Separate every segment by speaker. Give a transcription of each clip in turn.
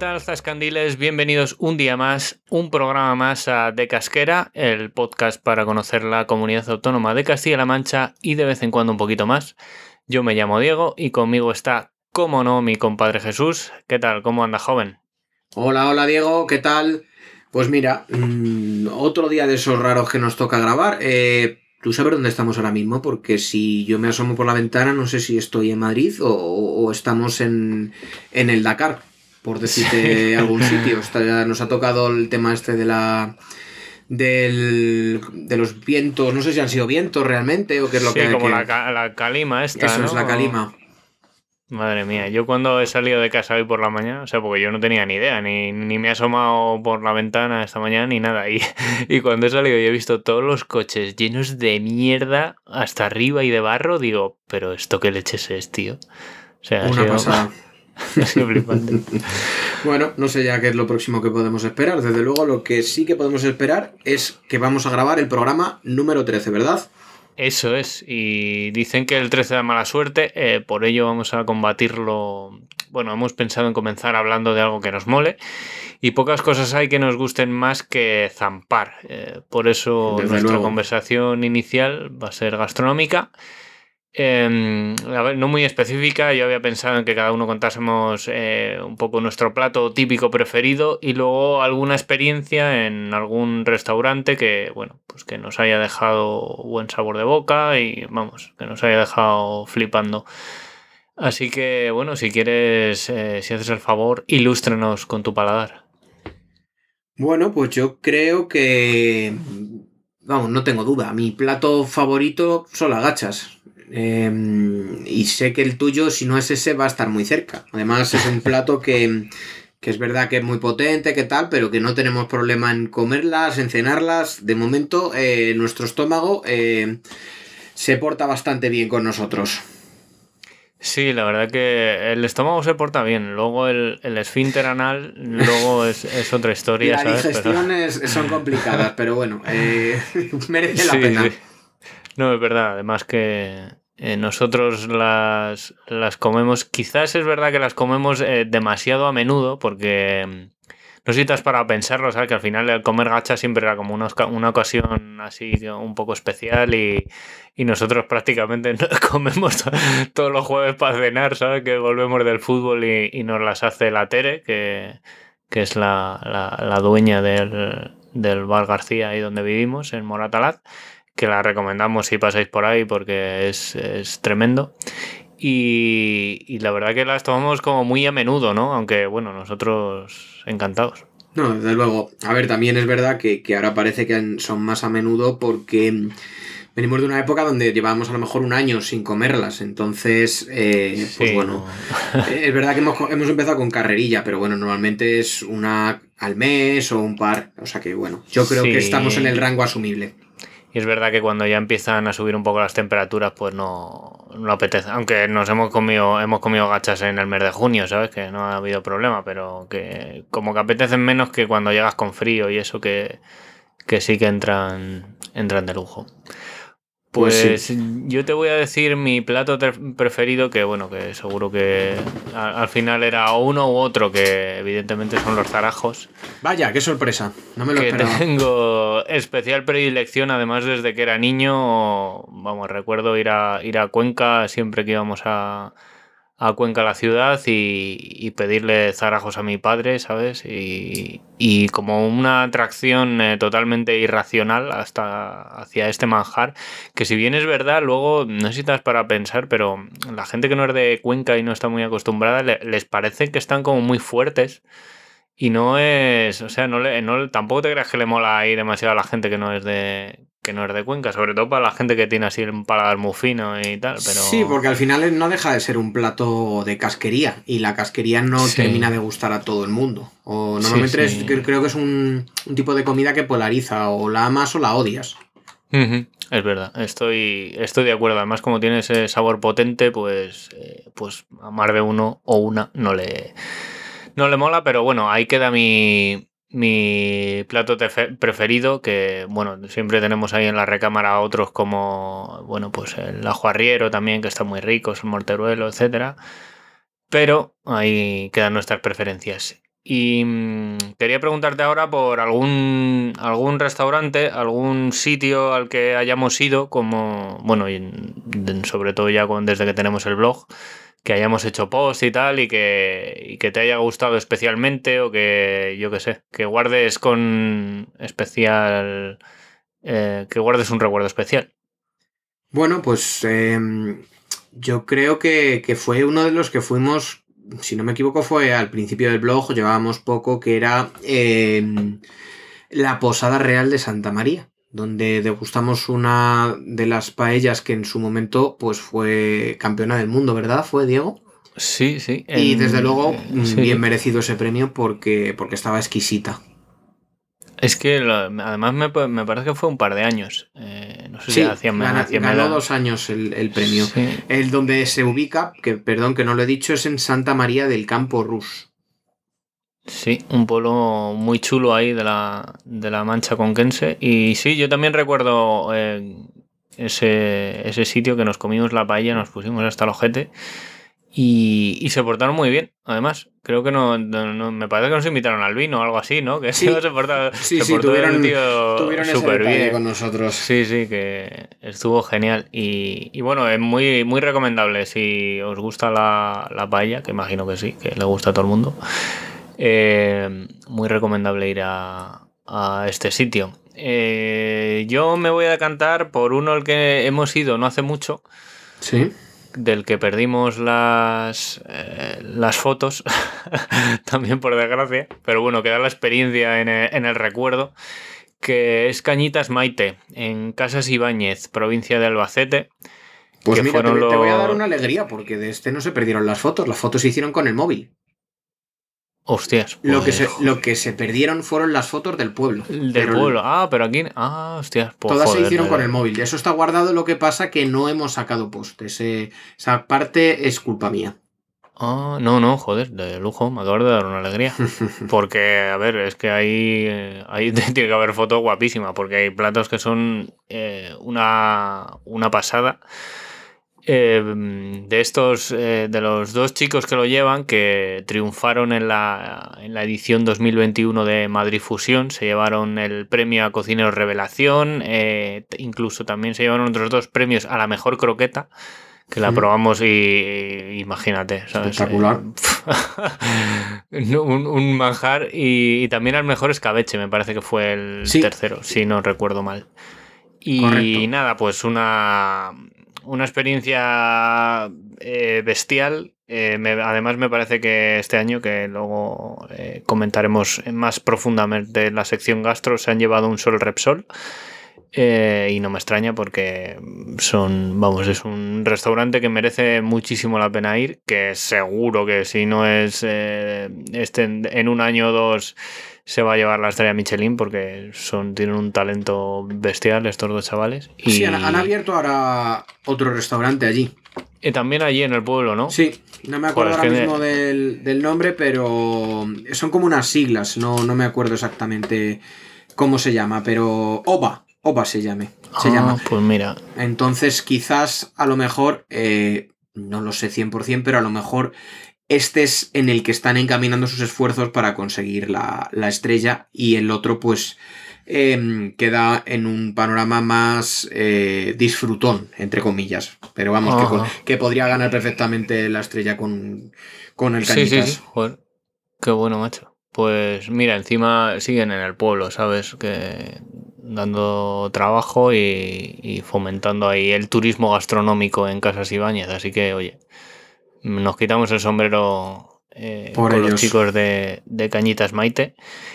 Speaker 1: Tal, Zascandiles? Bienvenidos un día más, un programa más a De Casquera, el podcast para conocer la comunidad autónoma de Castilla-La Mancha y de vez en cuando un poquito más. Yo me llamo Diego y conmigo está, como no, mi compadre Jesús. ¿Qué tal? ¿Cómo anda, joven?
Speaker 2: Hola, hola Diego, ¿qué tal? Pues mira, mmm, otro día de esos raros que nos toca grabar. Eh, ¿Tú sabes dónde estamos ahora mismo? Porque si yo me asomo por la ventana, no sé si estoy en Madrid o, o estamos en, en el Dakar por decirte algún sitio. Está, nos ha tocado el tema este de la del, de los vientos, no sé si han sido vientos realmente o qué es lo
Speaker 1: sí,
Speaker 2: que
Speaker 1: como
Speaker 2: que-
Speaker 1: la, ca- la calima esta,
Speaker 2: Eso
Speaker 1: ¿no?
Speaker 2: es la calima.
Speaker 1: Madre mía, yo cuando he salido de casa hoy por la mañana, o sea, porque yo no tenía ni idea, ni, ni me he asomado por la ventana esta mañana ni nada. Y, y cuando he salido y he visto todos los coches llenos de mierda hasta arriba y de barro, digo, pero esto qué leches es, tío. O sea,
Speaker 2: Una pasada.
Speaker 1: ha sido flipante.
Speaker 2: Bueno, no sé ya qué es lo próximo que podemos esperar. Desde luego, lo que sí que podemos esperar es que vamos a grabar el programa número 13, ¿verdad?
Speaker 1: Eso es, y dicen que el 13 da mala suerte, eh, por ello vamos a combatirlo. Bueno, hemos pensado en comenzar hablando de algo que nos mole, y pocas cosas hay que nos gusten más que zampar. Eh, por eso
Speaker 2: Desde
Speaker 1: nuestra
Speaker 2: luego.
Speaker 1: conversación inicial va a ser gastronómica. Eh, a ver, no muy específica, yo había pensado en que cada uno contásemos eh, un poco nuestro plato típico preferido y luego alguna experiencia en algún restaurante que, bueno, pues que nos haya dejado buen sabor de boca y vamos, que nos haya dejado flipando. Así que, bueno, si quieres, eh, si haces el favor, ilústrenos con tu paladar.
Speaker 2: Bueno, pues yo creo que. Vamos, no tengo duda. Mi plato favorito son las gachas. Eh, y sé que el tuyo, si no es ese, va a estar muy cerca. Además, es un plato que, que es verdad que es muy potente, que tal, pero que no tenemos problema en comerlas, en cenarlas. De momento, eh, nuestro estómago eh, se porta bastante bien con nosotros.
Speaker 1: Sí, la verdad que el estómago se porta bien, luego el, el esfínter anal, luego es, es otra
Speaker 2: Y
Speaker 1: historia,
Speaker 2: las digestiones son complicadas, pero bueno, eh, merece la
Speaker 1: Sí,
Speaker 2: pena.
Speaker 1: sí. No, es verdad. Además que eh, nosotros las, las comemos, quizás es verdad que las comemos eh, demasiado a menudo porque mm, no sé si te has parado a pensarlo, ¿sabes? Que al final el comer gacha siempre era como una, una ocasión así un poco especial y, y nosotros prácticamente comemos to- todos los jueves para cenar, ¿sabes? Que volvemos del fútbol y, y nos las hace la Tere, que, que es la, la- la dueña del, del bar García ahí donde vivimos, en Moratalaz que la recomendamos si pasáis por ahí porque es, es tremendo. Y, y la verdad que las tomamos como muy a menudo, ¿no? Aunque bueno, nosotros encantados.
Speaker 2: No, desde luego. A ver, también es verdad que, que ahora parece que son más a menudo porque venimos de una época donde llevábamos a lo mejor un año sin comerlas. Entonces, eh, pues bueno,
Speaker 1: no.
Speaker 2: es verdad que hemos, hemos empezado con carrerilla, pero bueno, normalmente es una al mes o un par. O sea que bueno, yo creo
Speaker 1: Sí.
Speaker 2: que estamos en el rango asumible.
Speaker 1: Y es verdad que cuando ya empiezan a subir un poco las temperaturas, pues no, no apetece. Aunque nos hemos comido, hemos comido gachas en el mes de junio, ¿sabes? Que no ha habido problema, pero que como que apetecen menos que cuando llegas con frío y eso que, que sí que entran, entran de lujo.
Speaker 2: Pues
Speaker 1: Pues yo te voy a decir mi plato preferido, que bueno, que seguro que al, al final era uno u otro, que evidentemente son los zarajos
Speaker 2: Vaya, qué sorpresa. No me lo
Speaker 1: que
Speaker 2: esperaba.
Speaker 1: tengo especial predilección, además desde que era niño, vamos, recuerdo ir a, ir a Cuenca siempre que íbamos a, a Cuenca, la ciudad, y, y pedirle zarajos a mi padre, ¿sabes? Y, y como una atracción eh, totalmente irracional hasta hacia este manjar, que si bien es verdad, luego no sé si te das para pensar, pero la gente que no es de Cuenca y no está muy acostumbrada, le- les parece que están como muy fuertes. Y no es, o sea, no le, no, tampoco te creas que le mola ahí demasiado a la gente que no es de que no es de Cuenca, sobre todo para la gente que tiene así un paladar muy fino y tal, pero...
Speaker 2: Sí, porque al final no deja de ser un plato de casquería y la casquería no
Speaker 1: Sí.
Speaker 2: termina de gustar a todo el mundo. O normalmente
Speaker 1: sí.
Speaker 2: es- cre- creo que es un, un tipo de comida que polariza, o la amas o la odias.
Speaker 1: Es verdad, estoy, estoy de acuerdo. Además, como tiene ese sabor potente, pues, eh, pues a más de uno o una no le, no le mola, pero bueno, ahí queda mi, mi plato preferido, que bueno, siempre tenemos ahí en la recámara otros como, bueno, pues el ajo arriero también, que está muy rico, el morteruelo, etcétera. Pero ahí quedan nuestras preferencias. Y mm, quería preguntarte ahora por algún, algún restaurante, algún sitio al que hayamos ido, como, bueno, sobre todo ya desde que tenemos el blog, que hayamos hecho post y tal, y que, y que te haya gustado especialmente, o que, yo qué sé, que guardes con especial, eh, que guardes un recuerdo especial.
Speaker 2: Bueno, pues em, yo creo que, que fue uno de los que fuimos, si no me equivoco, fue al principio del blog, llevábamos poco, que era em, la Posada Real de Santa María, donde degustamos una de las paellas que en su momento pues fue campeona del mundo, ¿verdad? ¿Fue Diego?
Speaker 1: Sí, sí.
Speaker 2: Y
Speaker 1: en-
Speaker 2: desde luego,
Speaker 1: eh,
Speaker 2: mm,
Speaker 1: sí.
Speaker 2: bien merecido ese premio porque, porque estaba exquisita.
Speaker 1: Es que lo- además me, me parece que fue un par de años. Eh, no sé
Speaker 2: Sí,
Speaker 1: si hacían
Speaker 2: ganó
Speaker 1: medalla.
Speaker 2: dos años el, el premio.
Speaker 1: Sí.
Speaker 2: El donde se ubica, que perdón que no lo he dicho, es en Santa María del Campo Rus.
Speaker 1: Sí, un pueblo muy chulo ahí de la, de la Mancha Conquense. Y sí, yo también recuerdo eh, ese, ese sitio que nos comimos la paella, nos pusimos hasta el ojete. Y, y se portaron muy bien, además. Creo que no, no- no- me parece que nos invitaron al vino o algo así, ¿no? Que
Speaker 2: Sí.
Speaker 1: se, porta-
Speaker 2: Sí,
Speaker 1: se
Speaker 2: sí,
Speaker 1: portó el
Speaker 2: tuvieron,
Speaker 1: tío
Speaker 2: tuvieron ese
Speaker 1: súper
Speaker 2: detalle
Speaker 1: bien.
Speaker 2: con nosotros.
Speaker 1: Sí, sí, que estuvo genial. Y, y bueno, es muy, muy recomendable si os gusta la, la paella, que imagino que sí, que le gusta a todo el mundo. Eh, muy recomendable ir a, a este sitio. Eh, yo me voy a decantar por uno al que hemos ido no hace mucho,
Speaker 2: Sí.
Speaker 1: del que perdimos las, eh, las fotos, también por desgracia, pero bueno, queda la experiencia en el, en el recuerdo, que es Cañitas Maite, en Casas Ibáñez, provincia de Albacete.
Speaker 2: Pues mira, te, voy a dar una alegría porque de este no se perdieron las fotos. Las fotos se hicieron con el móvil.
Speaker 1: Hostias.
Speaker 2: Lo, que
Speaker 1: pues,
Speaker 2: se, lo que se perdieron fueron las fotos del pueblo.
Speaker 1: Del
Speaker 2: Pero
Speaker 1: pueblo. Ah, pero aquí. Ah, hostias. pues,
Speaker 2: Todas se hicieron con el móvil. Eso está guardado, lo que pasa que no hemos sacado post. Ese- esa parte es culpa mía.
Speaker 1: Ah, no, no, joder, de lujo. Me acabas de dar una alegría. Porque, a ver, es que ahí, eh, ahí tiene que haber fotos guapísimas, porque hay platos que son eh, una, una pasada. Eh, de estos, eh, de los dos chicos que lo llevan, que triunfaron en la, en la edición 2021 de Madrid Fusión, se llevaron el premio a Cocineros Revelación, eh, incluso también se llevaron otros dos premios a la mejor croqueta, que la probamos y, y imagínate, ¿sabes?
Speaker 2: Espectacular.
Speaker 1: Un, un manjar y, y también al mejor escabeche, me parece que fue el
Speaker 2: Sí.
Speaker 1: tercero, si no recuerdo mal. Y
Speaker 2: Correcto.
Speaker 1: nada, pues una, una experiencia eh, bestial. Eh, me- además, me parece que este año, que luego eh, comentaremos más profundamente en la sección gastro, se han llevado un sol Repsol. Eh, y no me extraña porque son, vamos, es un restaurante que merece muchísimo la pena ir, que seguro que si no es eh, este en, en un año o dos se va a llevar la estrella Michelin porque son, tienen un talento bestial estos dos chavales. Y,
Speaker 2: Sí, han, han abierto ahora otro restaurante allí.
Speaker 1: y también allí en el pueblo, ¿no?
Speaker 2: Sí, no me acuerdo
Speaker 1: Joder,
Speaker 2: ahora mismo del, del nombre, pero son como unas siglas, no, no me acuerdo exactamente cómo se llama, pero OVA, OVA se llame, se
Speaker 1: Ah,
Speaker 2: llama.
Speaker 1: Pues mira,
Speaker 2: Entonces quizás a lo mejor, eh, no lo sé 100%, pero a lo mejor este es en el que están encaminando sus esfuerzos para conseguir la, la estrella y el otro pues em, queda en un panorama más eh, disfrutón, entre comillas. Pero vamos, que, con- que podría ganar perfectamente la estrella con, con el
Speaker 1: sí,
Speaker 2: Cañitas.
Speaker 1: sí, sí, joder, qué bueno, macho. Pues mira, encima siguen en el pueblo, ¿sabes? Que dando trabajo y, y fomentando ahí el turismo gastronómico en Casas Ibáñez. Así que, oye, nos quitamos el sombrero eh,
Speaker 2: Por
Speaker 1: con los chicos de, de Cañitas Maite.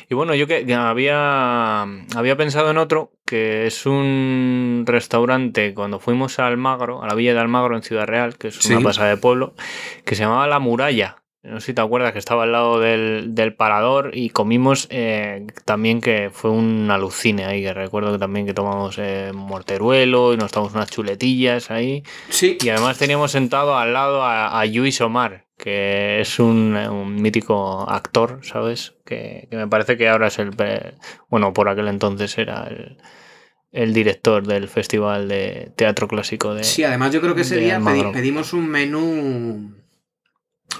Speaker 1: Y bueno, yo que, que había, había pensado en otro, que es un restaurante cuando fuimos a Almagro, a la villa de Almagro en Ciudad Real, que es una
Speaker 2: Sí.
Speaker 1: pasada de pueblo, que se llamaba La Muralla. No sé si te acuerdas que estaba al lado del, del parador y comimos eh, también que fue un alucine ahí, que recuerdo que también que tomamos eh, morteruelo y nos tomamos unas chuletillas ahí.
Speaker 2: Sí,
Speaker 1: Y además teníamos sentado al lado a, a Luis Omar, que es un, un mítico actor, ¿sabes? Que, que me parece que ahora es el... Bueno, por aquel entonces era el, el director del Festival de Teatro Clásico de...
Speaker 2: sí, además yo creo que ese día pedi- pedimos un menú.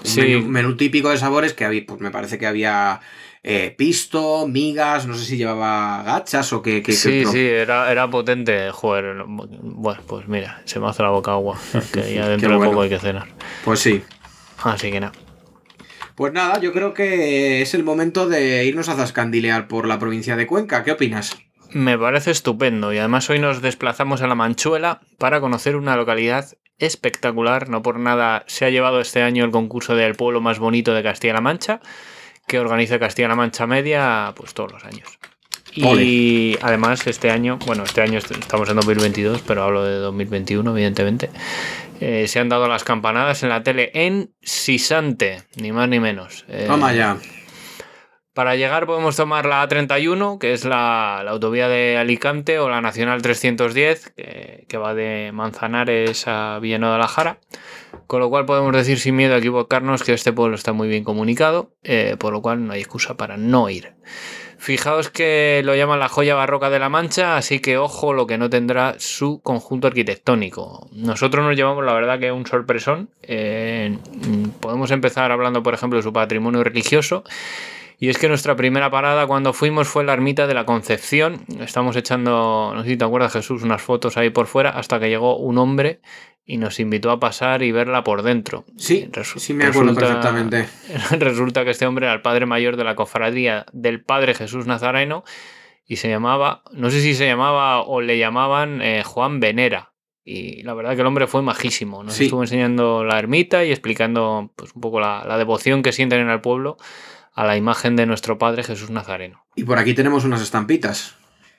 Speaker 2: Un
Speaker 1: Sí.
Speaker 2: menú, menú típico de sabores que había, pues me parece que había eh, pisto, migas, no sé si llevaba gachas o qué.
Speaker 1: Sí, sí, era, era potente, joder. Bueno, pues mira, se me hace la boca agua, que ya dentro de
Speaker 2: bueno.
Speaker 1: poco hay que cenar.
Speaker 2: Pues sí.
Speaker 1: Así que nada.
Speaker 2: Pues nada, yo creo que es el momento de irnos a zascandilear por la provincia de Cuenca. ¿Qué opinas?
Speaker 1: Me parece estupendo y además hoy nos desplazamos a la Manchuela para conocer una localidad espectacular. No por nada se ha llevado este año el concurso del pueblo más bonito de Castilla-La Mancha, que organiza Castilla-La Mancha Media pues todos los años. Y además este año, bueno, este año est- estamos en 2022, pero hablo de 2021 evidentemente, eh, se han dado las campanadas en la tele en Sisante, ni más ni menos. Eh,
Speaker 2: Toma ya.
Speaker 1: Para llegar podemos tomar la A31, que es la, la autovía de Alicante, o la Nacional 310, que, que va de Manzanares a Villanueva de la. Con lo cual podemos decir sin miedo a equivocarnos que este pueblo está muy bien comunicado, eh, por lo cual no hay excusa para no ir. Fijaos que lo llaman la joya barroca de la Mancha, así que ojo lo que no tendrá su conjunto arquitectónico. Nosotros nos llevamos la verdad que un sorpresón. Eh, podemos empezar hablando, por ejemplo, de su patrimonio religioso. Y es que nuestra primera parada cuando fuimos fue la ermita de la Concepción. Estamos echando, no sé si te acuerdas Jesús, unas fotos ahí por fuera hasta que llegó un hombre y nos invitó a pasar y verla por dentro.
Speaker 2: Sí,
Speaker 1: Resu-
Speaker 2: sí me acuerdo
Speaker 1: resulta-
Speaker 2: perfectamente.
Speaker 1: Resulta que este hombre era el padre mayor de la cofradía del Padre Jesús Nazareno y se llamaba, no sé si se llamaba o le llamaban eh, Juan Venera. Y la verdad que el hombre fue majísimo. Nos
Speaker 2: Sí.
Speaker 1: estuvo enseñando la ermita y explicando pues, un poco la, la devoción que sienten en el pueblo a la imagen de nuestro Padre Jesús Nazareno.
Speaker 2: Y por aquí tenemos unas estampitas.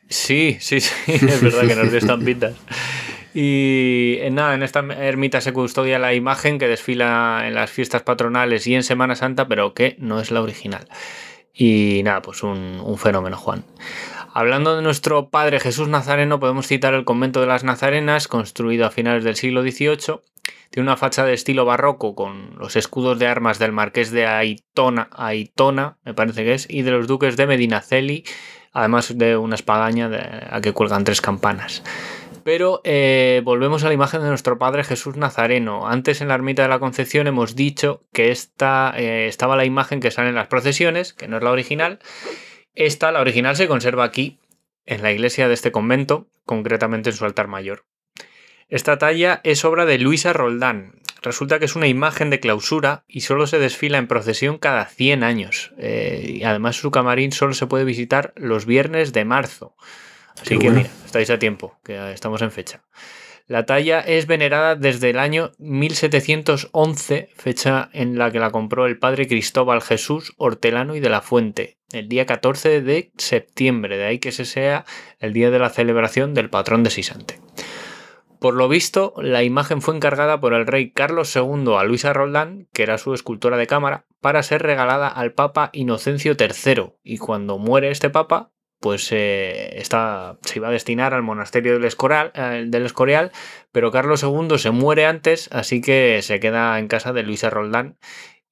Speaker 1: Sí, sí, sí, es verdad que nos dio estampitas. Y eh, nada, en esta ermita se custodia la imagen que desfila en las fiestas patronales y en Semana Santa, pero que no es la original. Y nada, pues un, un fenómeno, Juan. Hablando de nuestro padre Jesús Nazareno, podemos citar el convento de las Nazarenas, construido a finales del siglo XVIII. Tiene una fachada de estilo barroco con los escudos de armas del marqués de Aitona, Aitona, me parece que es, y de los duques de Medinaceli, además de una espadaña a que cuelgan tres campanas. Pero eh, volvemos a la imagen de nuestro Padre Jesús Nazareno. Antes en la ermita de la Concepción hemos dicho que esta, eh, estaba la imagen que sale en las procesiones, que no es la original. Esta, la original, se conserva aquí, en la iglesia de este convento, concretamente en su altar mayor. Esta talla es obra de Luisa Roldán. Resulta que es una imagen de clausura y solo se desfila en procesión cada 100 años. Eh, y además su camarín solo se puede visitar los viernes de marzo. Así
Speaker 2: Qué
Speaker 1: que
Speaker 2: bueno.
Speaker 1: mira, estáis a tiempo, que estamos en fecha. La talla es venerada desde el año 1711, fecha en la que la compró el padre Cristóbal Jesús Hortelano y de la Fuente, el día 14 de septiembre, de ahí que ese sea el día de la celebración del patrón de Sisante. Por lo visto, la imagen fue encargada por el rey Carlos II a Luisa Roldán, que era su escultora de cámara, para ser regalada al Papa Inocencio III. Y cuando muere este Papa, pues eh, está, se iba a destinar al monasterio del Escorial, eh, del Escorial, pero Carlos II se muere antes, así que se queda en casa de Luisa Roldán.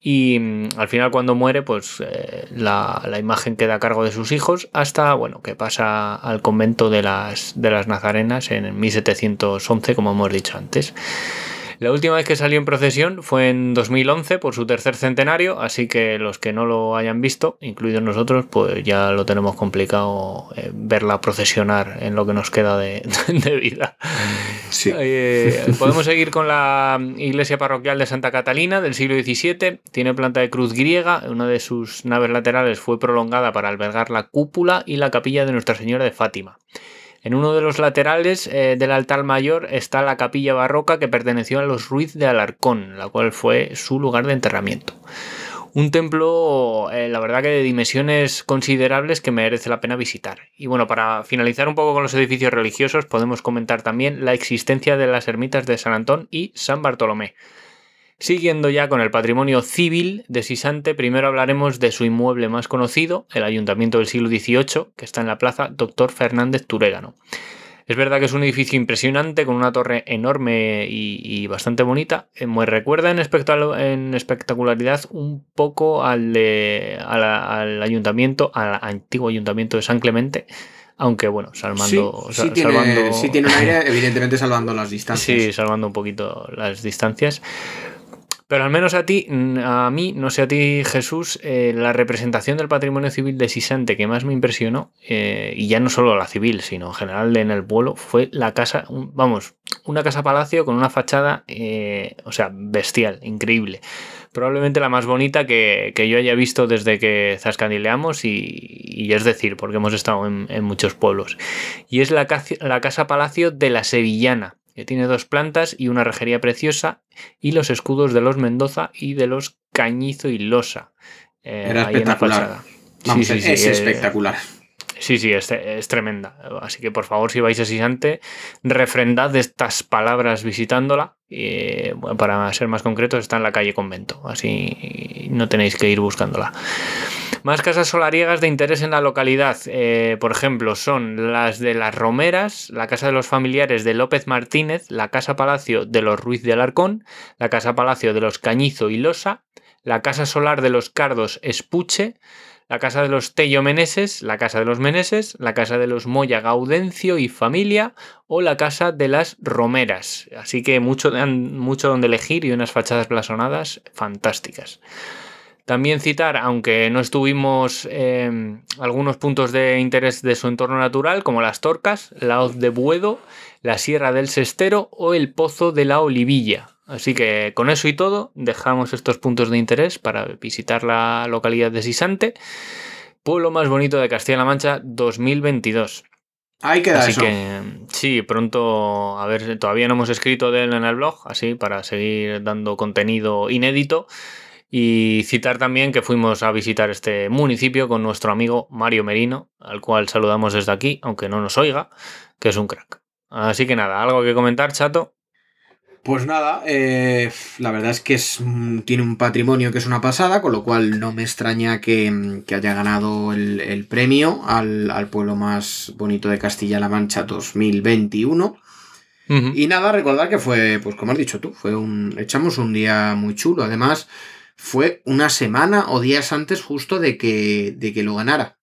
Speaker 1: Y mm, al final cuando muere, pues eh, la, la imagen queda a cargo de sus hijos hasta, bueno, que pasa al convento de las, de las Nazarenas en 1711, como hemos dicho antes. La última vez que salió en procesión fue en 2011 por su tercer centenario, así que los que no lo hayan visto, incluidos nosotros, pues ya lo tenemos complicado eh, verla procesionar en lo que nos queda de, de vida.
Speaker 2: Sí.
Speaker 1: Eh, podemos seguir con la iglesia parroquial de Santa Catalina del siglo XVII. Tiene planta de cruz griega. Una de sus naves laterales fue prolongada para albergar la cúpula y la capilla de Nuestra Señora de Fátima. En uno de los laterales eh, del altar mayor está la capilla barroca que perteneció a los Ruiz de Alarcón, la cual fue su lugar de enterramiento. Un templo, eh, la verdad que de dimensiones considerables que merece la pena visitar. Y bueno, para finalizar un poco con los edificios religiosos, podemos comentar también la existencia de las ermitas de San Antón y San Bartolomé. Siguiendo ya con el patrimonio civil de Sisante, primero hablaremos de su inmueble más conocido, el Ayuntamiento del siglo XVIII, que está en la plaza Doctor Fernández Turégano. Es verdad que es un edificio impresionante con una torre enorme y, bastante bonita. Eh, me recuerda en, en, espectacularidad un poco al, de, al ayuntamiento, al antiguo ayuntamiento de San Clemente. Aunque bueno, salvando.
Speaker 2: Sí, tiene, sí tiene un aire, evidentemente salvando las distancias.
Speaker 1: Sí, salvando un poquito las distancias. Pero al menos a ti, a mí, no sé a ti, Jesús, eh, la representación del patrimonio civil de Sisante que más me impresionó, eh, y ya no solo la civil, sino en general en el pueblo, fue la casa, vamos, una casa palacio con una fachada, eh, o sea, bestial, increíble. Probablemente la más bonita que, yo haya visto desde que zascandileamos, y, es decir, porque hemos estado en, muchos pueblos. Y es la, la casa palacio de la Sevillana que tiene dos plantas y una rejería preciosa, y los escudos de los Mendoza y de los Cañizo y Losa.
Speaker 2: Eh, Era espectacular. es, eh, espectacular.
Speaker 1: Sí, sí, es, tremenda. Así que por favor, si vais a Sisante, refrendad estas palabras visitándola. Y, para ser más concretos, está en la calle Convento. Así no tenéis que ir buscándola. Más casas solariegas de interés en la localidad, eh, por ejemplo, son las de las Romeras, la casa de los familiares de López Martínez, la casa palacio de los Ruiz de Alarcón, la casa palacio de los Cañizo y Losa, la casa solar de los Cardos Espuche, la casa de los Tello Meneses, la casa de los Meneses, la casa de los Moya Gaudencio y familia o la casa de las Romeras. Así que mucho, mucho donde elegir y unas fachadas blasonadas fantásticas. También citar, aunque no estuvimos eh, algunos puntos de interés de su entorno natural, como las Torcas, la Hoz de Buedo, la Sierra del Sestero o el Pozo de la Olivilla. Así que con eso y todo, dejamos estos puntos de interés para visitar la localidad de Sisante, pueblo más bonito de Castilla-La Mancha 2022.
Speaker 2: Hay que
Speaker 1: Así que sí, pronto, a ver, todavía no hemos escrito de él en el blog, así para seguir dando contenido inédito. Y citar también que fuimos a visitar este municipio con nuestro amigo Mario Merino, al cual saludamos desde aquí, aunque no nos oiga, que es un crack. Así que nada, ¿algo que comentar, chato?
Speaker 2: Pues nada, eh, la verdad es que es, tiene un patrimonio que es una pasada, con lo cual no me extraña que, haya ganado el, premio al, pueblo más bonito de Castilla-La Mancha 2021. Y nada, recordar que fue, pues como has dicho tú, fue un. echamos un día muy chulo. Además, fue una semana o días antes justo de que, de que lo ganara.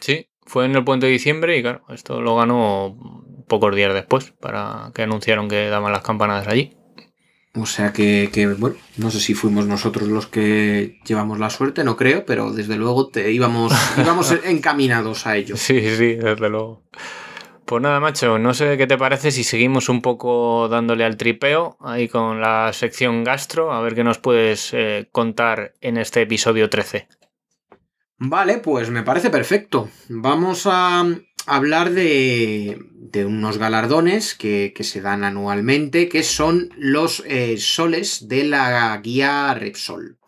Speaker 1: Sí, fue en el puente de diciembre y claro, esto lo ganó pocos días después, para que anunciaron que daban las campanadas allí.
Speaker 2: O sea que, que, bueno, no sé si fuimos nosotros los que llevamos la suerte, no creo, pero desde luego te íbamos, íbamos encaminados a ello.
Speaker 1: Sí, sí, desde luego. Pues nada, macho, no sé qué te parece si seguimos un poco dándole al tripeo ahí con la sección gastro, a ver qué nos puedes eh, contar en este episodio 13.
Speaker 2: Vale, pues me parece perfecto. Vamos a hablar de, de unos galardones que, se dan anualmente, que son los eh, soles de la guía Repsol.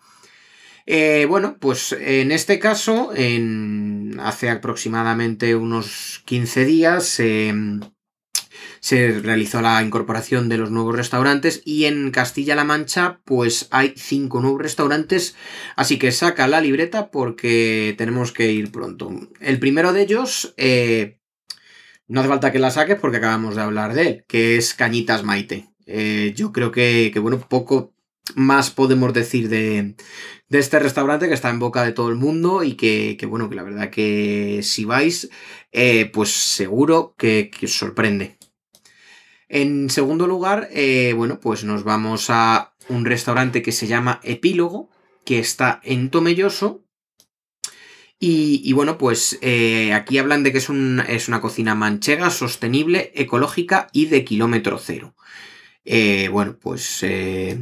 Speaker 2: Eh, bueno, pues en este caso, en, hace aproximadamente unos 15 días se realizó la incorporación de los nuevos restaurantes y en Castilla-La Mancha pues hay cinco nuevos restaurantes, así que saca la libreta porque tenemos que ir pronto. El primero de ellos, eh, no hace falta que la saques porque acabamos de hablar de él, que es Cañitas Maite. Eh, yo creo que, que, bueno, poco más podemos decir de, de, este restaurante que está en boca de todo el mundo y que, que bueno, que la verdad que si vais, eh, pues seguro que, os sorprende. En segundo lugar, eh, bueno, pues nos vamos a un restaurante que se llama Epílogo, que está en Tomelloso. Y, bueno, pues eh, aquí hablan de que es una cocina manchega, sostenible, ecológica y de kilómetro cero. Eh, bueno, pues eh,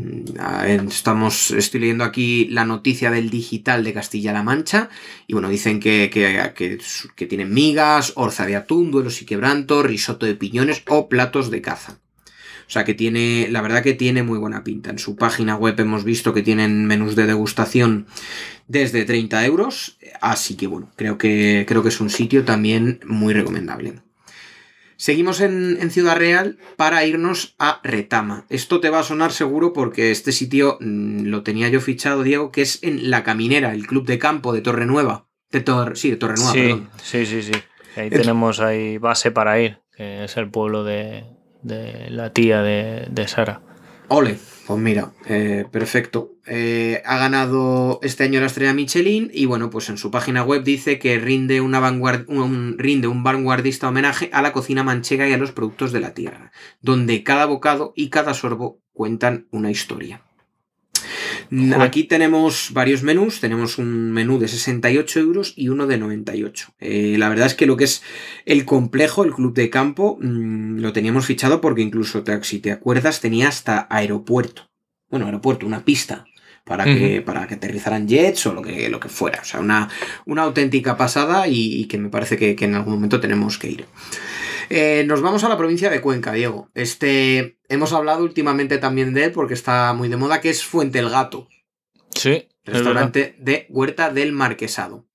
Speaker 2: estamos, estoy leyendo aquí la noticia del digital de Castilla-La Mancha y bueno, dicen que, que, tienen migas, orza de atún, duelos y quebranto, risotto de piñones o platos de caza. O sea que tiene, la verdad que tiene muy buena pinta. En su página web hemos visto que tienen menús de degustación desde 30 euros. Así que bueno, creo que, creo que es un sitio también muy recomendable. Seguimos en, Ciudad Real para irnos a Retama. Esto te va a sonar seguro porque este sitio mm, lo tenía yo fichado, Diego, que es en La Caminera, el club de campo de Torre Nueva. De sí, de Torre Nueva,
Speaker 1: sí, Sí, sí, sí. Ahí tenemos ahí base para ir, que es el pueblo de, la tía de, de Sara.
Speaker 2: Ole, pues mira, eh, perfecto. Eh, ha ganado este año la estrella Michelin y bueno, pues en su página web dice que rinde, una un, rinde un vanguardista homenaje a la cocina manchega y a los productos de la tierra, donde cada bocado y cada sorbo cuentan una historia. Aquí tenemos varios menús, tenemos un menú de 68 euros y uno de 98. Eh, la verdad es que lo que es el complejo, el club de campo, mm, lo teníamos fichado porque incluso, si te acuerdas, tenía hasta aeropuerto. Bueno, aeropuerto, una pista. Para que, para que aterrizaran jets o lo que, lo que fuera. O sea, una, una auténtica pasada y, que me parece que, que en algún momento tenemos que ir. Eh, nos vamos a la provincia de Cuenca, Diego. Este, hemos hablado últimamente también de él porque está muy de moda, que es Fuente el Gato.
Speaker 1: Sí.
Speaker 2: Restaurante de Huerta del Marquesado.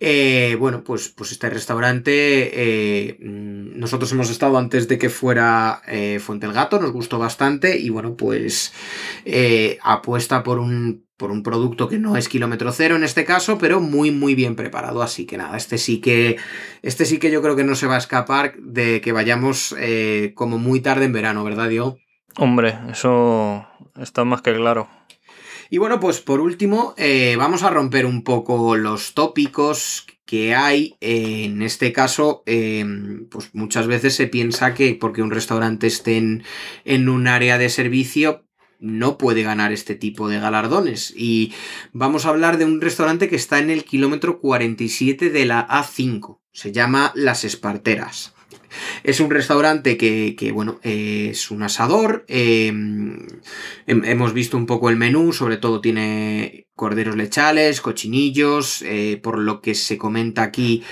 Speaker 2: Eh, bueno, pues, pues este restaurante, eh, nosotros hemos estado antes de que fuera Fuente el Gato, nos gustó bastante y bueno, pues apuesta por un, por un producto que no es kilómetro cero en este caso, pero muy muy bien preparado. Así que nada, este sí que. Este sí que yo creo que no se va a escapar de que vayamos eh, como muy tarde en verano, ¿verdad, Diego?
Speaker 1: Hombre, eso está más que claro.
Speaker 2: Y bueno, pues por último, eh, vamos a romper un poco los tópicos que hay. en este caso, em, pues muchas veces se piensa que porque un restaurante esté en, en un área de servicio, no puede ganar este tipo de galardones. Y vamos a hablar de un restaurante que está en el kilómetro 47 de la A5. Se llama Las Esparteras. Es un restaurante que, bueno, es un asador. Em, hemos visto un poco el menú, sobre todo tiene corderos lechales, cochinillos. Eh, por lo que se comenta aquí,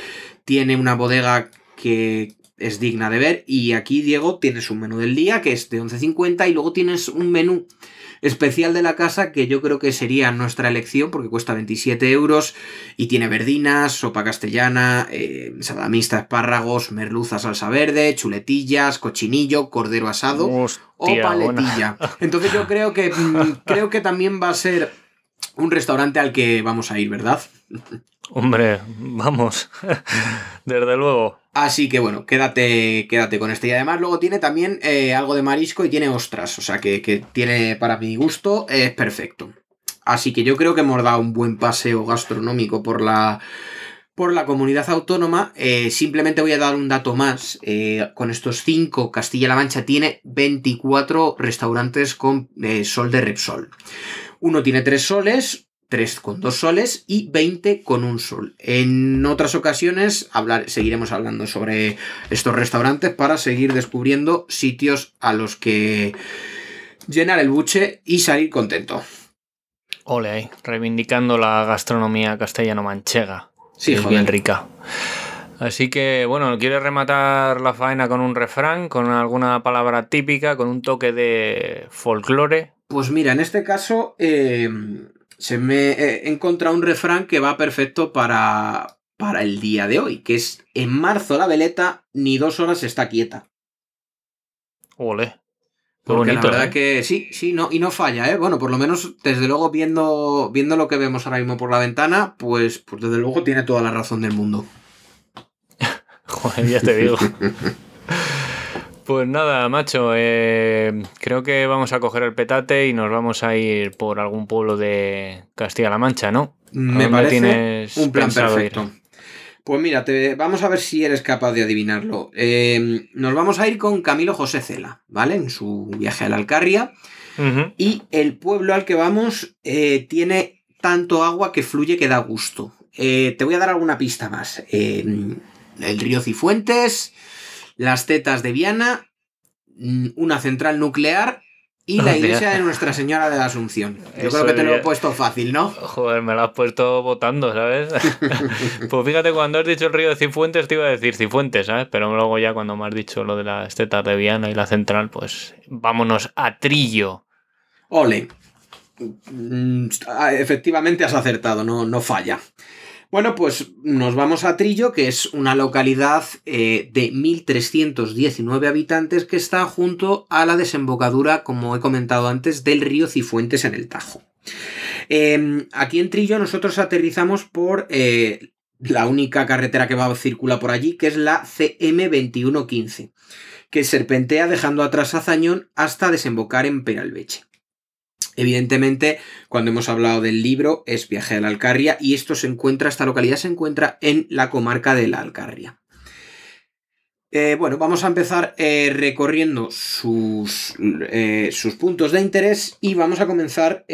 Speaker 2: tiene una bodega que es digna de ver. Y aquí, Diego, tienes un menú del día que es de 11.50 y luego tienes un menú especial de la casa que yo creo que sería nuestra elección porque cuesta 27 euros y tiene verdinas, sopa castellana, eh, ensalada mixta, espárragos, merluza, salsa verde, chuletillas, cochinillo, cordero asado o paletilla. Entonces yo creo que, mm, creo que también va a ser un restaurante al que vamos a ir, ¿verdad?
Speaker 1: Hombre, vamos, desde luego.
Speaker 2: Así que bueno, quédate, quédate con este. Y además luego tiene también eh, algo de marisco y tiene ostras. O sea que, tiene, para mi gusto, es perfecto. Así que yo creo que hemos dado un buen paseo gastronómico por la, por la comunidad autónoma. Eh, simplemente voy a dar un dato más. Eh, con estos cinco, Castilla-La Mancha tiene 24 restaurantes con sol de Repsol. Uno tiene tres soles, 3 con 2 soles y 20 con un sol. En otras ocasiones hablar, seguiremos hablando sobre estos restaurantes para seguir descubriendo sitios a los que llenar el buche y salir contento.
Speaker 1: Ole ahí, reivindicando la gastronomía castellano-manchega.
Speaker 2: Sí,
Speaker 1: bien rica. Así que, bueno, ¿quieres rematar la faena con un refrán, con alguna palabra típica, con un toque de folclore?
Speaker 2: Pues mira, en este caso, eh, se me he encontrado un refrán que va perfecto para, para el día de hoy, que es en marzo la veleta ni dos horas está quieta.
Speaker 1: Ole.
Speaker 2: Porque la verdad ¿eh? que sí, sí, no, y no falla, ¿eh? Bueno, por lo menos, desde luego, viendo, viendo lo que vemos ahora mismo por la ventana, pues, pues desde luego tiene toda la razón del mundo.
Speaker 1: Joder, ya te digo. Pues nada, macho, eh, creo que vamos a coger el petate y nos vamos a ir por algún pueblo de Castilla-La Mancha, ¿no?
Speaker 2: Me parece un plan perfecto. Pues mira, vamos a ver si eres capaz de adivinarlo. Eh, nos vamos a ir con Camilo José Cela, ¿vale? En su viaje a la Alcarria. Y el pueblo al que vamos eh, tiene tanto agua que fluye que da gusto. te voy a dar alguna pista más. el río Cifuentes las tetas de Viana, mm, una central nuclear y la iglesia de Nuestra Señora de la Asunción. Yo creo que te lo he puesto fácil, ¿no?
Speaker 1: Joder, me lo has puesto votando, ¿sabes? pues fíjate, cuando has dicho el río de Cifuentes, te iba a decir Cifuentes, ¿sabes? Pero luego ya cuando me has dicho lo de las tetas de Viana y la central, pues vámonos a Trillo.
Speaker 2: Ole. Mm, efectivamente has acertado, no, no falla. Bueno, pues nos vamos a Trillo, que es una localidad eh, de 1.319 habitantes que está junto a la desembocadura, como he comentado antes, del río Cifuentes en el Tajo. Em, aquí en Trillo nosotros aterrizamos por eh, la única carretera que va circula por allí, que es la CM2115, que serpentea dejando atrás a Zañón hasta desembocar en Peralbeche. Evidentemente, cuando hemos hablado del libro, es Viaje a la Alcarria y esto se encuentra, esta localidad se encuentra en la comarca de la Alcarria. Eh, bueno, vamos a empezar eh, recorriendo sus, eh, sus, puntos de interés y vamos a comenzar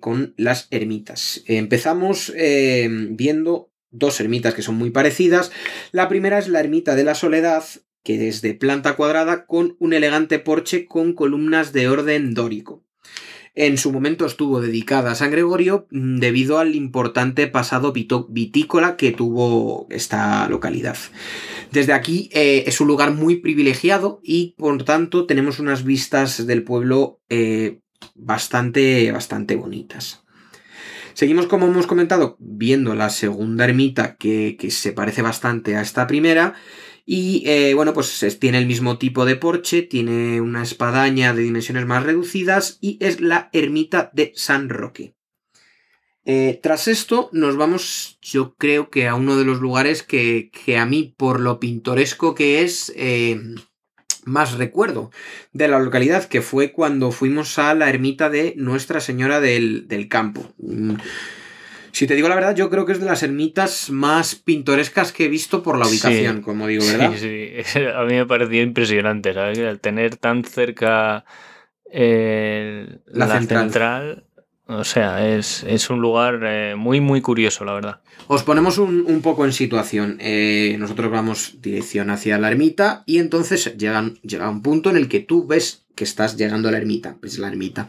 Speaker 2: con las ermitas. Empezamos viendo dos ermitas que son muy parecidas. La primera es la ermita de la Soledad, que es de planta cuadrada con un elegante porche con columnas de orden dórico en su momento estuvo dedicada a San Gregorio mm, debido al importante pasado vitícola que tuvo esta localidad. Desde aquí eh, es un lugar muy privilegiado y por tanto tenemos unas vistas del pueblo eh, bastante, bastante bonitas. Seguimos, como hemos comentado, viendo la segunda ermita que, que se parece bastante a esta primera y eh, bueno, pues tiene el mismo tipo de porche, tiene una espadaña de dimensiones más reducidas y es la ermita de San Roque. Eh, tras esto nos vamos, yo creo que a uno de los lugares que, a mí, por lo pintoresco que es, eh, más recuerdo de la localidad, que fue cuando fuimos a la ermita de Nuestra Señora del, del Campo. Si te digo la verdad, yo creo que es de las ermitas más pintorescas que he visto por la ubicación, como digo, ¿verdad?
Speaker 1: Sí, sí. A mí me pareció impresionante, ¿sabes? El tener tan cerca eh, la, central. O sea, es, un lugar eh, muy, muy curioso, la verdad.
Speaker 2: Os ponemos un, poco en situación. Eh, nosotros vamos dirección hacia la ermita y entonces llega, llega un punto en el que tú ves que estás llegando a la ermita, es la ermita.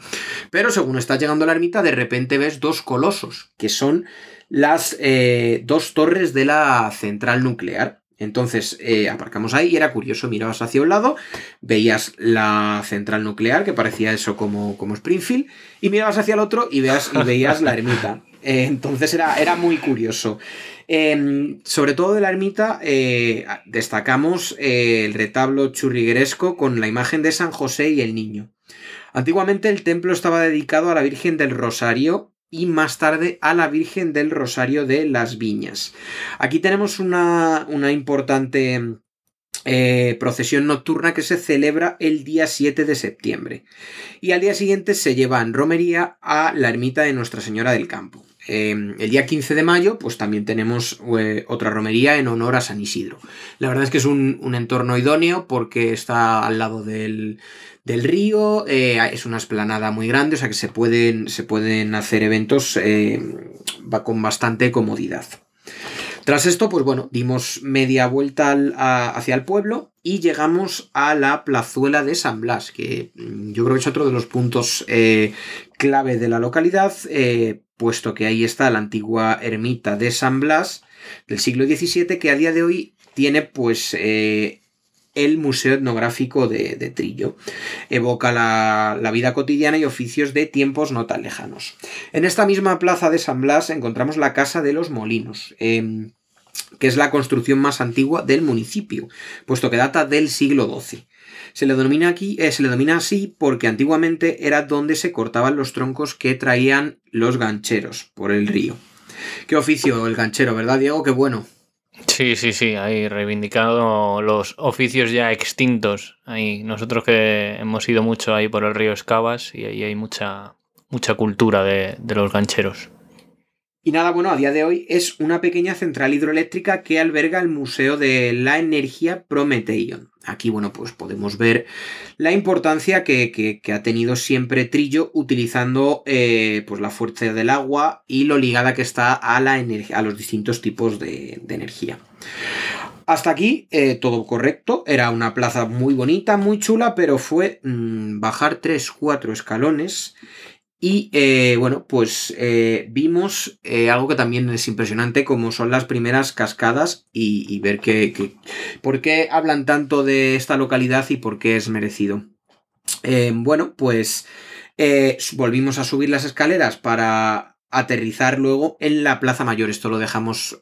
Speaker 2: Pero según estás llegando a la ermita, de repente ves dos colosos, que son las eh, dos torres de la central nuclear. Entonces eh, aparcamos ahí y era curioso, mirabas hacia un lado, veías la central nuclear, que parecía eso como, como Springfield, y mirabas hacia el otro y, veas, y veías la ermita. Eh, entonces era, era muy curioso. Em, sobre todo de la ermita eh, destacamos el retablo churrigueresco con la imagen de San José y el niño. Antiguamente el templo estaba dedicado a la Virgen del Rosario y más tarde a la Virgen del Rosario de las Viñas. Aquí tenemos una, importante eh, procesión nocturna que se celebra el día 7 de septiembre. Y al día siguiente se lleva en romería a la ermita de Nuestra Señora del Campo. Em, el día 15 de mayo, pues también tenemos eh, otra romería en honor a San Isidro. La verdad es que es un, entorno idóneo porque está al lado del, río, eh, es una esplanada muy grande, o sea que se pueden, se pueden hacer eventos eh, con bastante comodidad. Tras esto, pues bueno, dimos media vuelta hacia el pueblo y llegamos a la plazuela de San Blas, que mm, yo creo que es otro de los puntos clave de la localidad, puesto que ahí está la antigua ermita de San Blas del siglo XVII, que a día de hoy tiene pues eh, el Museo Etnográfico de, Trillo. Evoca la, vida cotidiana y oficios de tiempos no tan lejanos. En esta misma plaza de San Blas encontramos la Casa de los Molinos. Em, que es la construcción más antigua del municipio, puesto que data del siglo XII. Se le denomina aquí, eh, se le denomina así porque antiguamente era donde se cortaban los troncos que traían los gancheros por el río. Qué oficio el ganchero, ¿verdad, Diego? Qué bueno.
Speaker 1: Sí, sí, sí, ahí reivindicado los oficios ya extintos. Ahí, nosotros que hemos ido mucho ahí por el río Escabas y ahí hay mucha, mucha cultura de, de los gancheros.
Speaker 2: Y nada, bueno, a día de hoy es una pequeña central hidroeléctrica que alberga el Museo de la Energía Prometeion. Aquí, bueno, pues podemos ver la importancia que, ha tenido siempre Trillo utilizando eh, pues la fuerza del agua y lo ligada que está a, la a los distintos tipos de, energía. Hasta aquí eh, todo correcto, era una plaza muy bonita, muy chula, pero fue mm, bajar 3, 4 escalones y eh, bueno, pues eh, vimos algo que también es impresionante, como son las primeras cascadas y, ver que, por qué hablan tanto de esta localidad y por qué es merecido. bueno, pues volvimos a subir las escaleras para aterrizar luego en la Plaza Mayor. Esto lo dejamos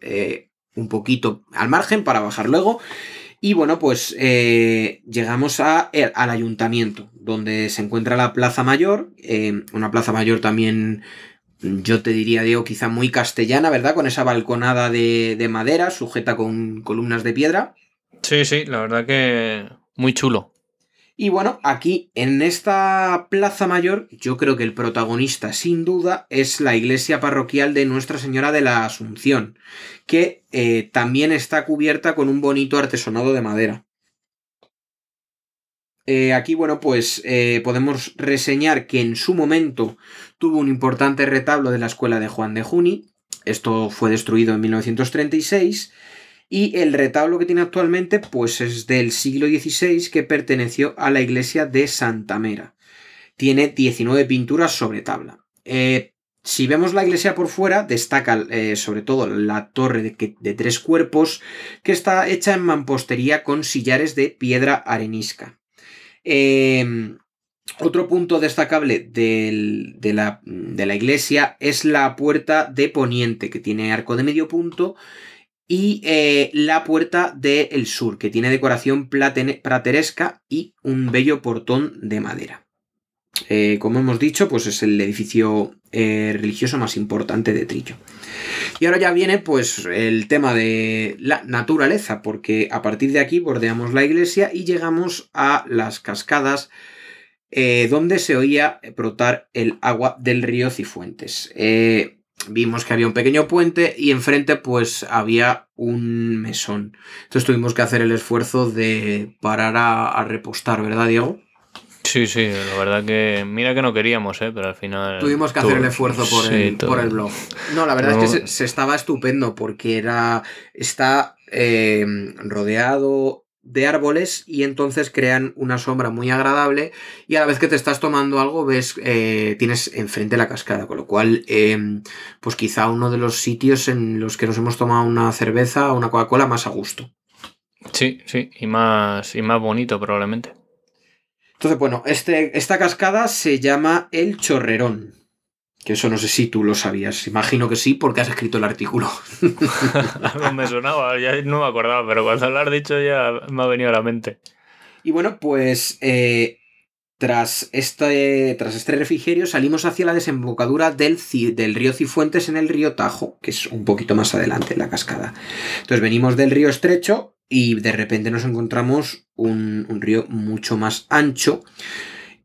Speaker 2: un poquito al margen para bajar luego. Y bueno, pues eh, llegamos a, al ayuntamiento, donde se encuentra la Plaza Mayor, eh, una Plaza Mayor también, yo te diría, Diego, quizá muy castellana, ¿verdad? Con esa balconada de, de madera sujeta con columnas de piedra.
Speaker 1: Sí, sí, la verdad que muy chulo.
Speaker 2: Y bueno, aquí en esta Plaza Mayor, yo creo que el protagonista sin duda es la iglesia parroquial de Nuestra Señora de la Asunción, que eh, también está cubierta con un bonito artesonado de madera. Eh, aquí, bueno, pues eh, podemos reseñar que en su momento tuvo un importante retablo de la escuela de Juan de Juni. Esto fue destruido en 1936 y el retablo que tiene actualmente, pues es del siglo XVI que perteneció a la iglesia de Santa Mera. Tiene 19 pinturas sobre tabla. Eh, si vemos la iglesia por fuera, destaca eh, sobre todo la torre de, tres cuerpos, que está hecha en mampostería con sillares de piedra arenisca. Em, otro punto destacable de, la, de, la, iglesia es la puerta de poniente, que tiene arco de medio punto y eh, la puerta del sur, que tiene decoración prateresca y un bello portón de madera. Eh, como hemos dicho, pues es el edificio eh, religioso más importante de Trillo. Y ahora ya viene pues el tema de la naturaleza, porque a partir de aquí bordeamos la iglesia y llegamos a las cascadas donde se oía brotar el agua del río Cifuentes vimos que había un pequeño puente y enfrente pues había un mesón. Entonces tuvimos que hacer el esfuerzo de parar a, repostar, ¿verdad, Diego?
Speaker 1: Sí, sí, la verdad que mira que no queríamos, ¿eh? pero al final...
Speaker 2: Tuvimos que hacer el esfuerzo por, el, por el blog. No, la verdad es que se, estaba estupendo porque era... está eh, rodeado de árboles y entonces crean una sombra muy agradable y a la vez que te estás tomando algo ves eh, tienes enfrente la cascada con lo cual em, pues quizá uno de los sitios en los que nos hemos tomado una cerveza o una Coca-Cola más a gusto.
Speaker 1: Sí sí y más y más bonito probablemente.
Speaker 2: Entonces bueno este, esta cascada se llama el chorrerón que eso no sé si tú lo sabías. Imagino que sí, porque has escrito el artículo.
Speaker 1: no me sonaba, ya no me acordaba, pero cuando lo has dicho ya me ha venido a la mente.
Speaker 2: Y bueno, pues eh, tras, este, tras este refrigerio salimos hacia la desembocadura del, del, río Cifuentes en el río Tajo, que es un poquito más adelante en la cascada. Entonces venimos del río Estrecho y de repente nos encontramos un, un río mucho más ancho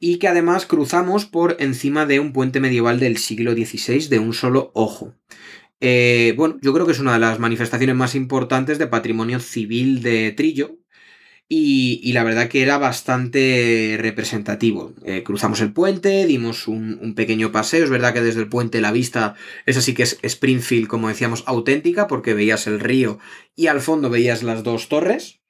Speaker 2: y que además cruzamos por encima de un puente medieval del siglo XVI de un solo ojo. Eh, bueno, yo creo que es una de las manifestaciones más importantes de patrimonio civil de Trillo. Y, la verdad que era bastante representativo. Eh, cruzamos el puente, dimos un, pequeño paseo. Es verdad que desde el puente la vista es así que es Springfield, como decíamos, auténtica, porque veías el río y al fondo veías las dos torres.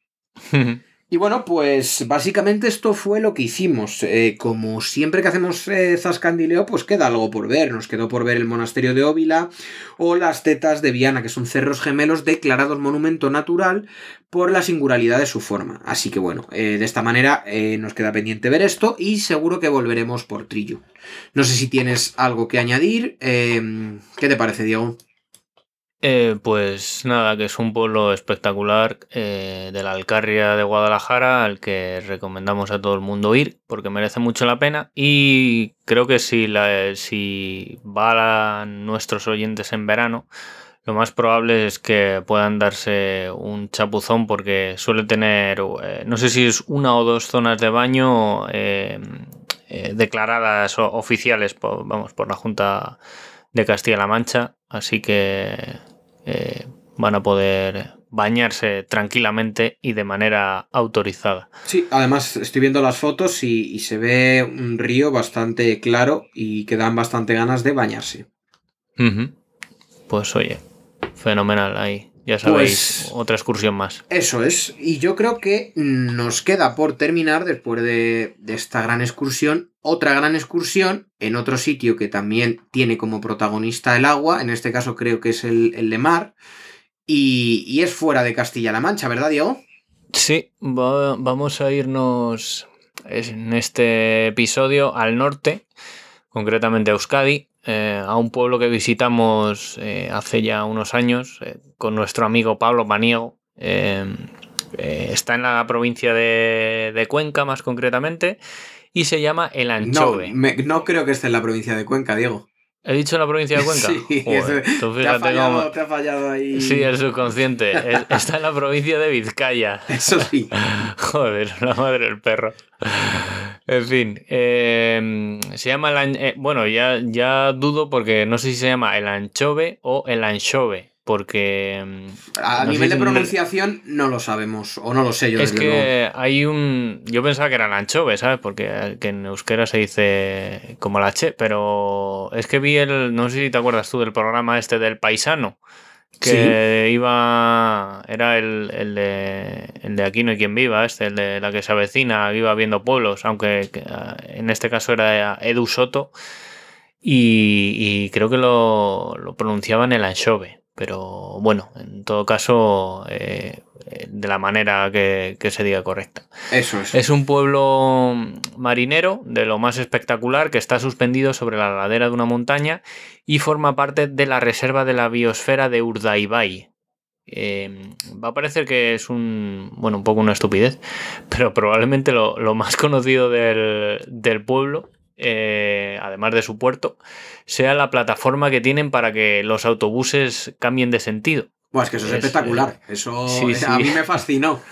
Speaker 2: Y bueno, pues básicamente esto fue lo que hicimos. Eh, como siempre que hacemos eh, Zascandileo, pues queda algo por ver. Nos quedó por ver el monasterio de Óvila o las tetas de Viana, que son cerros gemelos declarados monumento natural por la singularidad de su forma. Así que bueno, eh, de esta manera nos queda pendiente ver esto y seguro que volveremos por Trillo. No sé si tienes algo que añadir. ¿Qué te parece, Diego?
Speaker 1: Eh, pues nada, que es un pueblo espectacular eh, de la Alcarria de Guadalajara al que recomendamos a todo el mundo ir porque merece mucho la pena. Y creo que si, la, si van nuestros oyentes en verano, lo más probable es que puedan darse un chapuzón porque suele tener, eh, no sé si es una o dos zonas de baño declaradas oficiales vamos, por la Junta de Castilla-La Mancha, así que eh, van a poder bañarse tranquilamente y de manera autorizada.
Speaker 2: Sí, además estoy viendo las fotos y, se ve un río bastante claro y que dan bastante ganas de bañarse.
Speaker 1: Pues oye, fenomenal ahí. Ya sabéis, pues otra excursión más.
Speaker 2: Eso es. Y yo creo que nos queda por terminar, después de, esta gran excursión, otra gran excursión en otro sitio que también tiene como protagonista el agua. En este caso creo que es el, de mar. Y, y, es fuera de Castilla-La Mancha, ¿verdad, Diego?
Speaker 1: Sí, vamos a irnos en este episodio al norte, concretamente a Euskadi, eh, a un pueblo que visitamos eh, hace ya unos años eh, con nuestro amigo Pablo Paniego. está en la provincia de, Cuenca, más concretamente, y se llama El Anchove.
Speaker 2: No, no creo que esté en la provincia de Cuenca, Diego.
Speaker 1: ¿He dicho la provincia de Cuenca?
Speaker 2: Sí, te, ha fallado, ahí.
Speaker 1: Sí, el subconsciente. Está en la provincia de Vizcaya.
Speaker 2: Eso sí.
Speaker 1: Joder, la madre del perro. En fin, em, se llama el... Eh, bueno, ya, ya dudo porque no sé si se llama el anchove o el anchove porque...
Speaker 2: Mm, a nivel de pronunciación no lo sabemos, o no lo sé yo.
Speaker 1: Es que hay un... Yo pensaba que era el anchove, ¿sabes? Porque en euskera se dice como la che, pero es que vi el... No sé si te acuerdas tú del programa este del paisano, que iba... Era el, el, de, el de Aquí no hay quien viva, este, el de la que se avecina, iba viendo pueblos, aunque en este caso era Edu Soto. Y, creo que lo, lo pronunciaban el anchove. Pero bueno, en todo caso, eh, de la manera que, se diga correcta.
Speaker 2: Eso es.
Speaker 1: Es un pueblo marinero de lo más espectacular que está suspendido sobre la ladera de una montaña y forma parte de la reserva de la biosfera de Urdaibai. Em, va a parecer que es un, bueno, un poco una estupidez, pero probablemente lo, más conocido del, del pueblo eh, además de su puerto, sea la plataforma que tienen para que los autobuses cambien de sentido.
Speaker 2: Pues que eso es, espectacular. Eh, eso a mí me fascinó.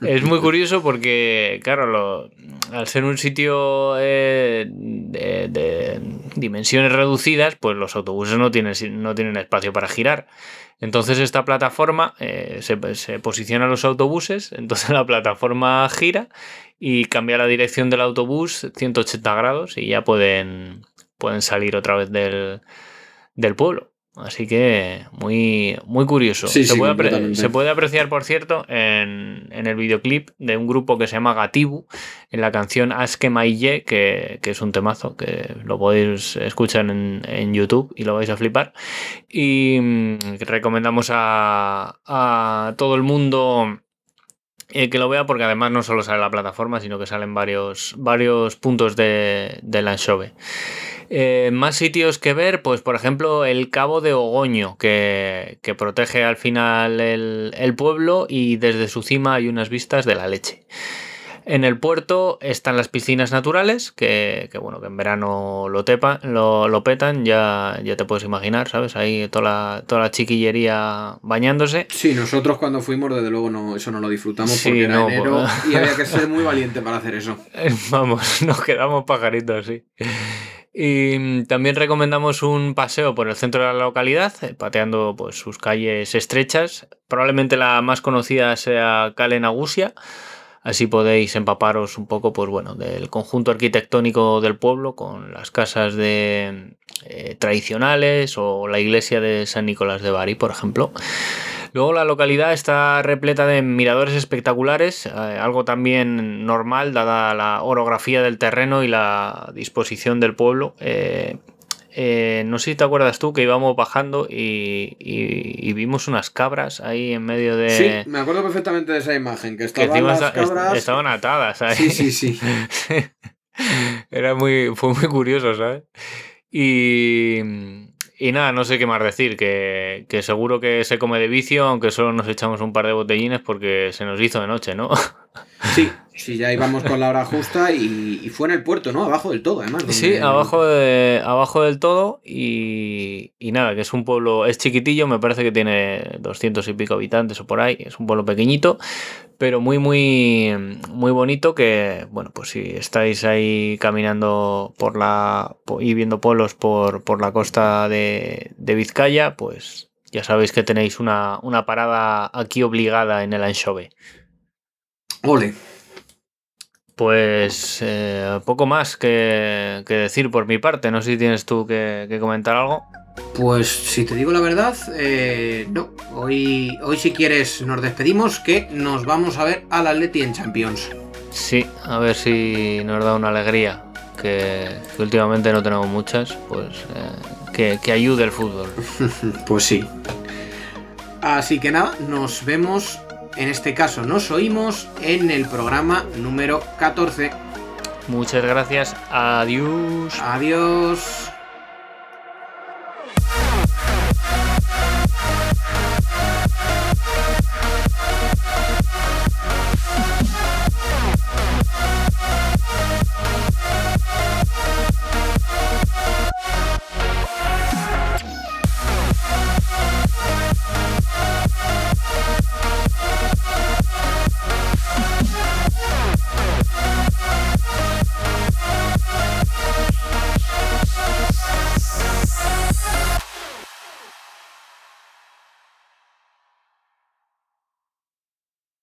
Speaker 1: Es muy curioso porque, claro, al ser un sitio eh, de, dimensiones reducidas, pues los autobuses no tienen, no tienen espacio para girar. Entonces esta plataforma se, se posiciona los autobuses, entonces la plataforma gira y cambia la dirección del autobús 180 grados y ya pueden, pueden salir otra vez del, pueblo. Así que muy, muy curioso. se, puede apreciar, por cierto, en, el videoclip de un grupo que se llama Gatibu, en la canción Aske Maille, que, que es un temazo, que lo podéis escuchar en, en YouTube y lo vais a flipar. Y mm, recomendamos a, a todo el mundo eh, que lo vea porque además no solo sale la plataforma, sino que salen varios, varios puntos de, de eh, más sitios que ver, pues por ejemplo el Cabo de Ogoño, que, protege al final el, el, pueblo y desde su cima hay unas vistas de la leche. En el puerto están las piscinas naturales, que, bueno, que en verano lo, tepa, lo, petan, ya, ya te puedes imaginar, ¿sabes? Ahí toda la, toda la chiquillería bañándose.
Speaker 2: Sí, nosotros cuando fuimos, desde luego, no, eso no lo disfrutamos porque era enero pues, y había que ser muy valiente para hacer eso.
Speaker 1: Vamos, nos quedamos pajaritos, sí. Y también recomendamos un paseo por el centro de la localidad, eh, pateando pues, sus calles estrechas. Probablemente la más conocida sea Calen Agusia Así podéis empaparos un poco, pues bueno, del conjunto arquitectónico del pueblo con las casas de, eh, tradicionales o la iglesia de San Nicolás de Bari, por ejemplo. Luego la localidad está repleta de miradores espectaculares, eh, algo también normal dada la orografía del terreno y la disposición del pueblo. Eh, eh, no sé si te acuerdas tú que íbamos bajando y, vimos unas cabras ahí en medio de.
Speaker 2: Sí, me acuerdo perfectamente de esa imagen, que estaban las cabras.
Speaker 1: estaban atadas ahí.
Speaker 2: Sí, sí, sí.
Speaker 1: Era muy, fue muy curioso, ¿sabes? Y, y nada, no sé qué más decir, que, que, seguro que se come de vicio, aunque solo nos echamos un par de botellines porque se nos hizo de noche, ¿no?
Speaker 2: Sí, Sí, ya íbamos con la hora justa y, fue en el puerto, ¿no? Abajo del todo, además.
Speaker 1: Sí, abajo, de, abajo del todo y, nada, que es un pueblo, es chiquitillo, me parece que tiene 200 y pico habitantes o por ahí, es un pueblo pequeñito, pero muy, muy, muy bonito que, bueno, pues si estáis ahí caminando por la, y viendo pueblos por, por la costa de, de Vizcaya, pues ya sabéis que tenéis una, una parada aquí obligada en el Anchove.
Speaker 2: Ole.
Speaker 1: Pues eh, poco más que, decir por mi parte. No sé si tienes tú que, comentar algo.
Speaker 2: Pues si te digo la verdad, eh, no. Hoy, hoy si quieres nos despedimos que nos vamos a ver al Atleti en Champions.
Speaker 1: Sí, a ver si nos da una alegría, que, que últimamente no tenemos muchas, pues eh, que, que ayude el fútbol.
Speaker 2: pues sí. Así que nada, nos vemos, en este caso nos oímos en el programa número 14.
Speaker 1: Muchas gracias, adiós.
Speaker 2: Adiós.